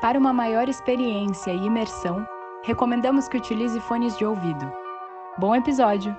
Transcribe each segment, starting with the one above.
Para uma maior experiência e imersão, recomendamos que utilize fones de ouvido. Bom episódio!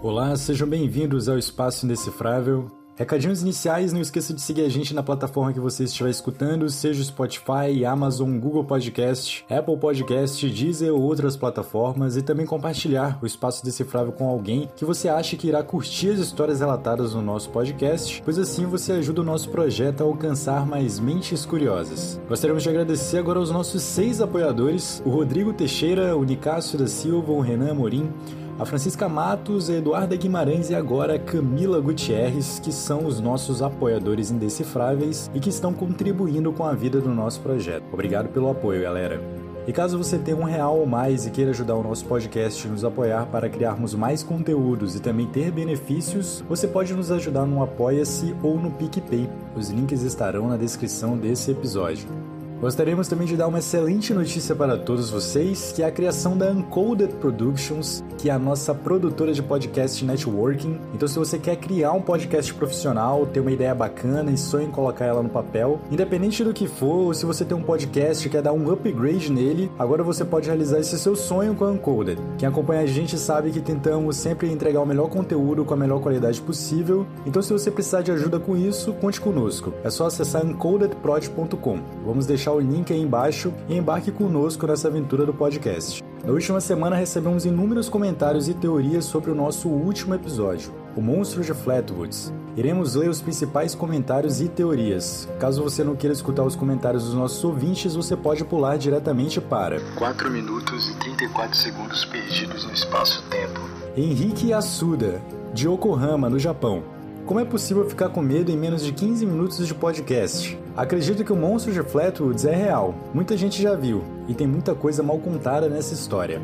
Olá, sejam bem-vindos ao Espaço Indecifrável. Recadinhos iniciais, não esqueça de seguir a gente na plataforma que você estiver escutando, seja Spotify, Amazon, Google Podcast, Apple Podcast, Deezer ou outras plataformas, e também compartilhar o Espaço Decifrável com alguém que você acha que irá curtir as histórias relatadas no nosso podcast, pois assim você ajuda o nosso projeto a alcançar mais mentes curiosas. Gostaríamos de agradecer agora aos nossos seis apoiadores, o Rodrigo Teixeira, o Nicásio da Silva, o Renan Amorim, a Francisca Matos, a Eduarda Guimarães e agora a Camila Gutierrez, que são os nossos apoiadores indecifráveis e que estão contribuindo com a vida do nosso projeto. Obrigado pelo apoio, galera. E caso você tenha um real ou mais e queira ajudar o nosso podcast e nos apoiar para criarmos mais conteúdos e também ter benefícios, você pode nos ajudar no Apoia-se ou no PicPay. Os links estarão na descrição desse episódio. Gostaríamos também de dar uma excelente notícia para todos vocês, que é a criação da Uncoded Productions, que é a nossa produtora de podcast networking. Então, se você quer criar um podcast profissional, ter uma ideia bacana e sonha em colocar ela no papel, independente do que for, ou se você tem um podcast e quer dar um upgrade nele, agora você pode realizar esse seu sonho com a Uncoded. Quem acompanha a gente sabe que tentamos sempre entregar o melhor conteúdo com a melhor qualidade possível. Então, se você precisar de ajuda com isso, conte conosco. É só acessar uncodedprod.com. Vamos deixar o link aí embaixo e embarque conosco nessa aventura do podcast. Na última semana recebemos inúmeros comentários e teorias sobre o nosso último episódio, O Monstro de Flatwoods. Iremos ler os principais comentários e teorias. Caso você não queira escutar os comentários dos nossos ouvintes, você pode pular diretamente para 4 minutos e 34 segundos perdidos no espaço-tempo. Henrique Assuda, de Yokohama, no Japão. Como é possível ficar com medo em menos de 15 minutos de podcast? Acredito que o monstro de Flatwoods é real, muita gente já viu, e tem muita coisa mal contada nessa história.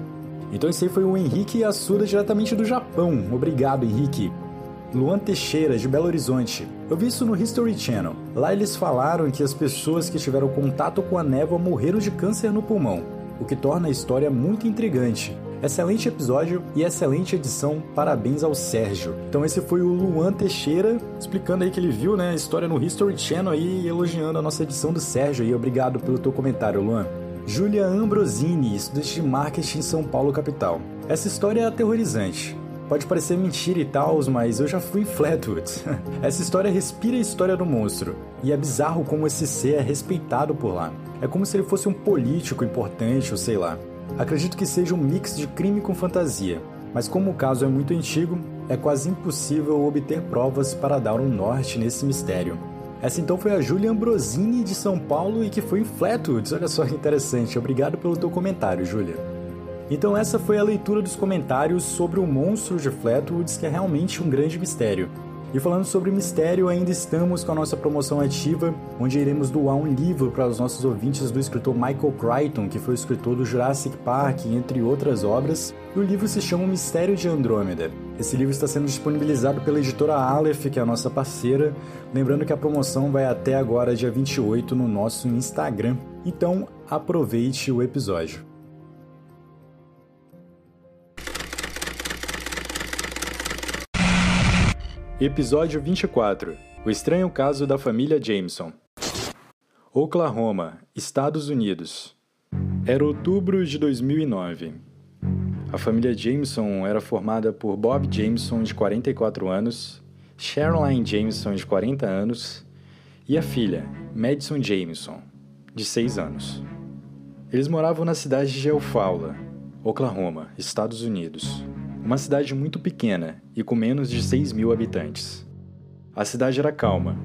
Então esse aí foi o Henrique Assuda diretamente do Japão. Obrigado, Henrique. Luan Teixeira, de Belo Horizonte. Eu vi isso no History Channel. Lá eles falaram que as pessoas que tiveram contato com a névoa morreram de câncer no pulmão, o que torna a história muito intrigante. Excelente episódio e excelente edição, parabéns ao Sérgio. Então esse foi o Luan Teixeira explicando aí que ele viu né, a história no History Channel aí e elogiando a nossa edição do Sérgio aí. Obrigado pelo teu comentário, Luan. Julia Ambrosini, estudante de marketing em São Paulo, capital. Essa história é aterrorizante. Pode parecer mentira e tal, mas eu já fui em Flatwood. Essa história respira a história do monstro, e é bizarro como esse ser é respeitado por lá. É como se ele fosse um político importante, ou sei lá. Acredito que seja um mix de crime com fantasia, mas como o caso é muito antigo, é quase impossível obter provas para dar um norte nesse mistério. Essa então foi a Julia Ambrosini de São Paulo e que foi em Flatwoods. Olha só que interessante. Obrigado pelo teu comentário, Julia. Então essa foi a leitura dos comentários sobre o monstro de Flatwoods, que é realmente um grande mistério. E falando sobre mistério, ainda estamos com a nossa promoção ativa, onde iremos doar um livro para os nossos ouvintes do escritor Michael Crichton, que foi o escritor do Jurassic Park, entre outras obras. E o livro se chama O Mistério de Andrômeda. Esse livro está sendo disponibilizado pela editora Aleph, que é a nossa parceira. Lembrando que a promoção vai até agora, dia 28, no nosso Instagram. Então, aproveite o episódio. Episódio 24 O estranho caso da família Jameson. Oklahoma, Estados Unidos. Era outubro de 2009. A família Jameson era formada por Bob Jameson, de 44 anos, Sharon Jameson, de 40 anos, e a filha, Madison Jameson, de 6 anos. Eles moravam na cidade de Eufaula, Oklahoma, Estados Unidos uma cidade muito pequena e com menos de 6 mil habitantes. A cidade era calma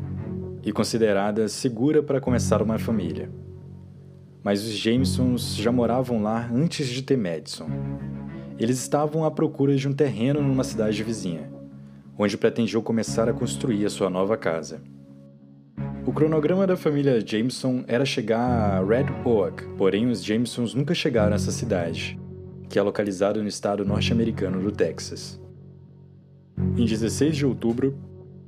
e considerada segura para começar uma família. Mas os Jamesons já moravam lá antes de ter Madison. Eles estavam à procura de um terreno numa cidade vizinha, onde pretendiam começar a construir a sua nova casa. O cronograma da família Jameson era chegar a Red Oak, porém os Jamesons nunca chegaram a essa cidade que é localizado no estado norte-americano do Texas. Em 16 de outubro,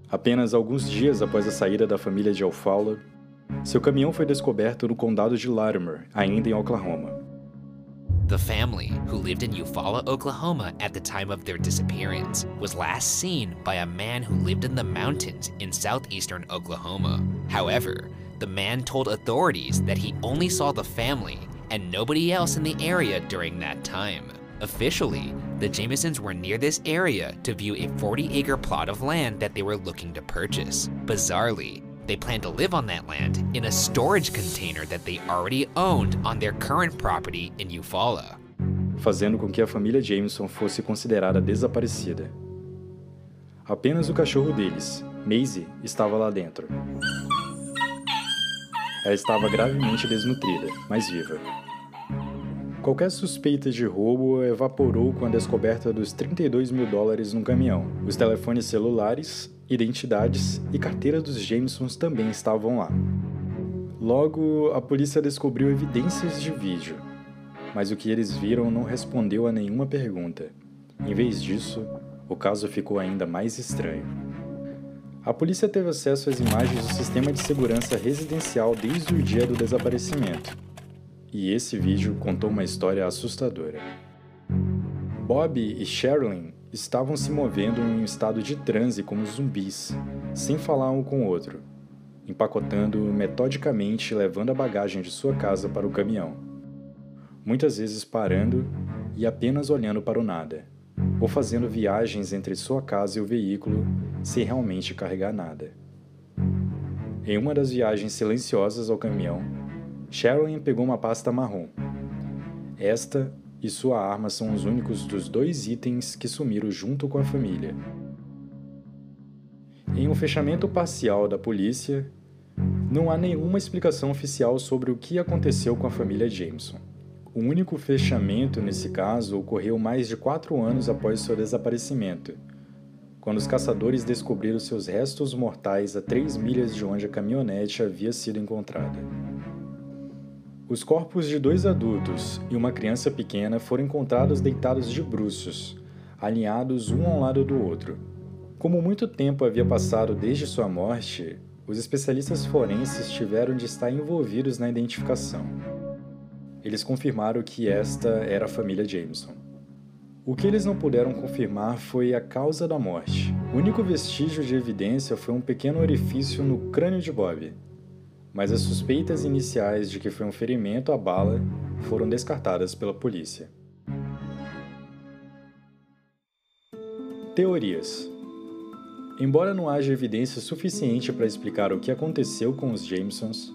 apenas alguns dias após a saída da família de Alfalfa, seu caminhão foi descoberto no condado de Latimer, ainda em Oklahoma. The family, who lived in Eufaula, Oklahoma at the time of their disappearance, was last seen by a man who lived in the mountains in southeastern Oklahoma. However, the man told authorities that he only saw the family and nobody else in the area during that time. Officially, the Jamesons were near this area to view a 40 acre plot of land that they were looking to purchase. Bizarrely, they plan to live on that land in a storage container that they already owned on their current property in Eufaula. Fazendo com que a família Jameson fosse considerada desaparecida. Apenas o cachorro deles, Maisie, estava lá dentro. Ela estava gravemente desnutrida, mas viva. Qualquer suspeita de roubo evaporou com a descoberta dos 32 mil dólares no caminhão. Os telefones celulares, identidades e carteira dos Jamesons também estavam lá. Logo, a polícia descobriu evidências de vídeo, mas o que eles viram não respondeu a nenhuma pergunta. Em vez disso, o caso ficou ainda mais estranho. A polícia teve acesso às imagens do sistema de segurança residencial desde o dia do desaparecimento e esse vídeo contou uma história assustadora. Bob e Sherilyn estavam se movendo em um estado de transe como zumbis, sem falar um com o outro, empacotando metodicamente e levando a bagagem de sua casa para o caminhão. Muitas vezes parando e apenas olhando para o nada, ou fazendo viagens entre sua casa e o veículo sem realmente carregar nada. Em uma das viagens silenciosas ao caminhão, Sherilyn pegou uma pasta marrom. Esta e sua arma são os únicos dos dois itens que sumiram junto com a família. Em um fechamento parcial da polícia, não há nenhuma explicação oficial sobre o que aconteceu com a família Jameson. O único fechamento nesse caso ocorreu mais de quatro anos após seu desaparecimento, quando os caçadores descobriram seus restos mortais a três milhas de onde a caminhonete havia sido encontrada. Os corpos de dois adultos e uma criança pequena foram encontrados deitados de bruços, alinhados um ao lado do outro. Como muito tempo havia passado desde sua morte, os especialistas forenses tiveram de estar envolvidos na identificação. Eles confirmaram que esta era a família Jameson. O que eles não puderam confirmar foi a causa da morte. O único vestígio de evidência foi um pequeno orifício no crânio de Bob, mas as suspeitas iniciais de que foi um ferimento à bala foram descartadas pela polícia. Teorias Embora não haja evidência suficiente para explicar o que aconteceu com os Jamesons,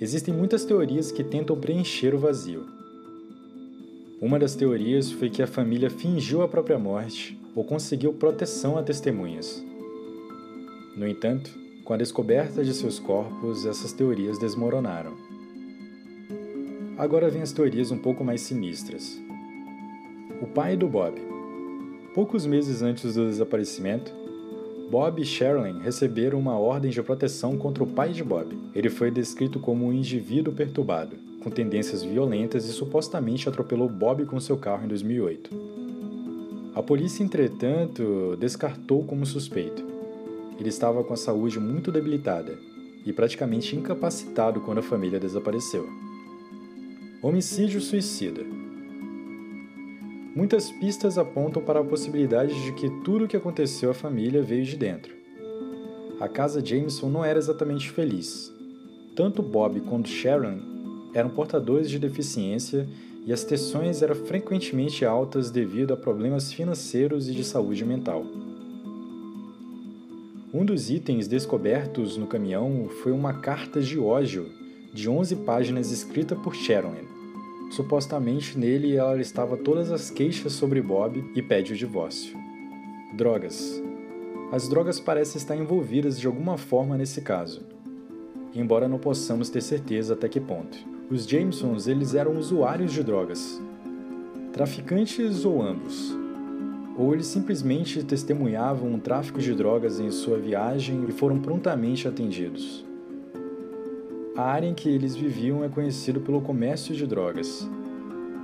existem muitas teorias que tentam preencher o vazio. Uma das teorias foi que a família fingiu a própria morte ou conseguiu proteção a testemunhas. No entanto, com a descoberta de seus corpos, essas teorias desmoronaram. Agora vêm as teorias um pouco mais sinistras. O pai do Bob. Poucos meses antes do desaparecimento, Bob e Sherilyn receberam uma ordem de proteção contra o pai de Bob. Ele foi descrito como um indivíduo perturbado, com tendências violentas e supostamente atropelou Bob com seu carro em 2008. A polícia, entretanto, descartou como suspeito. Ele estava com a saúde muito debilitada e praticamente incapacitado quando a família desapareceu. Homicídio suicida. Muitas pistas apontam para a possibilidade de que tudo o que aconteceu à família veio de dentro. A casa Jameson não era exatamente feliz. Tanto Bob quanto Sharon eram portadores de deficiência e as tensões eram frequentemente altas devido a problemas financeiros e de saúde mental. Um dos itens descobertos no caminhão foi uma carta de ódio de 11 páginas escrita por Sharon. Supostamente nele ela listava todas as queixas sobre Bob e pede o divórcio. Drogas. As drogas parecem estar envolvidas de alguma forma nesse caso, embora não possamos ter certeza até que ponto. Os Jamesons eles eram usuários de drogas, traficantes ou ambos ou eles simplesmente testemunhavam um tráfico de drogas em sua viagem e foram prontamente atendidos. A área em que eles viviam é conhecida pelo comércio de drogas,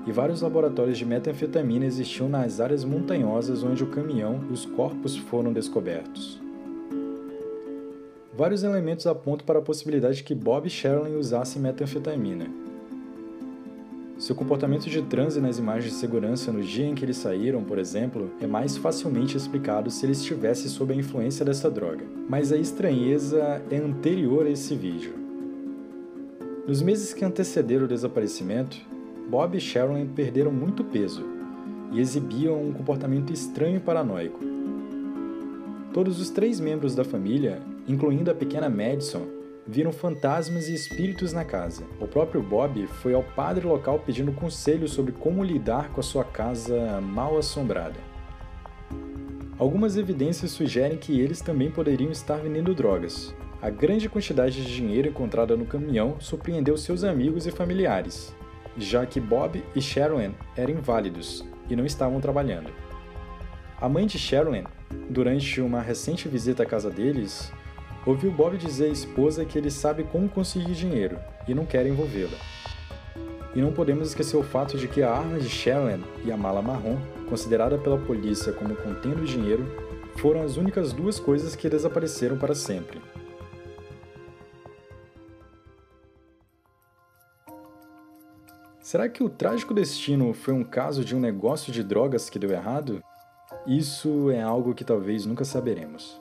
e vários laboratórios de metanfetamina existiam nas áreas montanhosas onde o caminhão e os corpos foram descobertos. Vários elementos apontam para a possibilidade de que Bob e Sherilyn usassem metanfetamina. Seu comportamento de transe nas imagens de segurança no dia em que eles saíram, por exemplo, é mais facilmente explicado se ele estivesse sob a influência dessa droga. Mas a estranheza é anterior a esse vídeo. Nos meses que antecederam o desaparecimento, Bob e Sharon perderam muito peso e exibiam um comportamento estranho e paranoico. Todos os três membros da família, incluindo a pequena Madison, viram fantasmas e espíritos na casa. O próprio Bob foi ao padre local pedindo conselho sobre como lidar com a sua casa mal assombrada. Algumas evidências sugerem que eles também poderiam estar vendendo drogas. A grande quantidade de dinheiro encontrada no caminhão surpreendeu seus amigos e familiares, já que Bob e Sharon eram inválidos e não estavam trabalhando. A mãe de Sharon, durante uma recente visita à casa deles, ouviu Bob dizer à esposa que ele sabe como conseguir dinheiro e não quer envolvê-la. E não podemos esquecer o fato de que a arma de Sharon e a mala marrom, considerada pela polícia como contendo dinheiro, foram as únicas duas coisas que desapareceram para sempre. Será que o trágico destino foi um caso de um negócio de drogas que deu errado? Isso é algo que talvez nunca saberemos.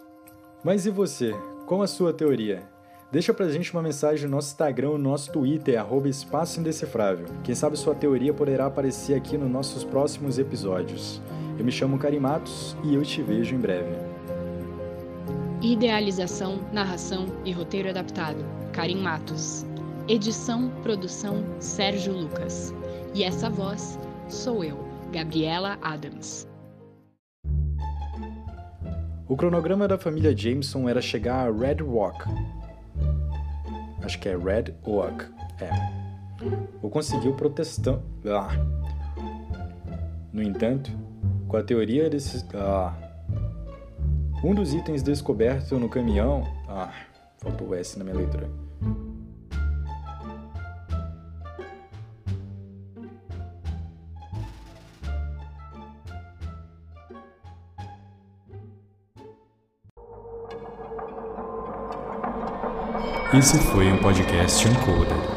Mas e você? Qual a sua teoria? Deixa pra gente uma mensagem no nosso Instagram no nosso Twitter, arroba Espaço Indecifrável. Quem sabe sua teoria poderá aparecer aqui nos nossos próximos episódios. Eu me chamo Karim Matos e eu te vejo em breve. Idealização, narração e roteiro adaptado. Karim Matos. Edição, produção, Sérgio Lucas. E essa voz sou eu, Gabriela Adams. O cronograma da família Jameson era chegar a Red Rock. Acho que é Red Oak. É. O conseguiu protestando. Ah. No entanto, com a teoria desses. Ah. Um dos itens descoberto no caminhão. Ah, faltou o S na minha leitura. Esse foi um podcast Uncoder.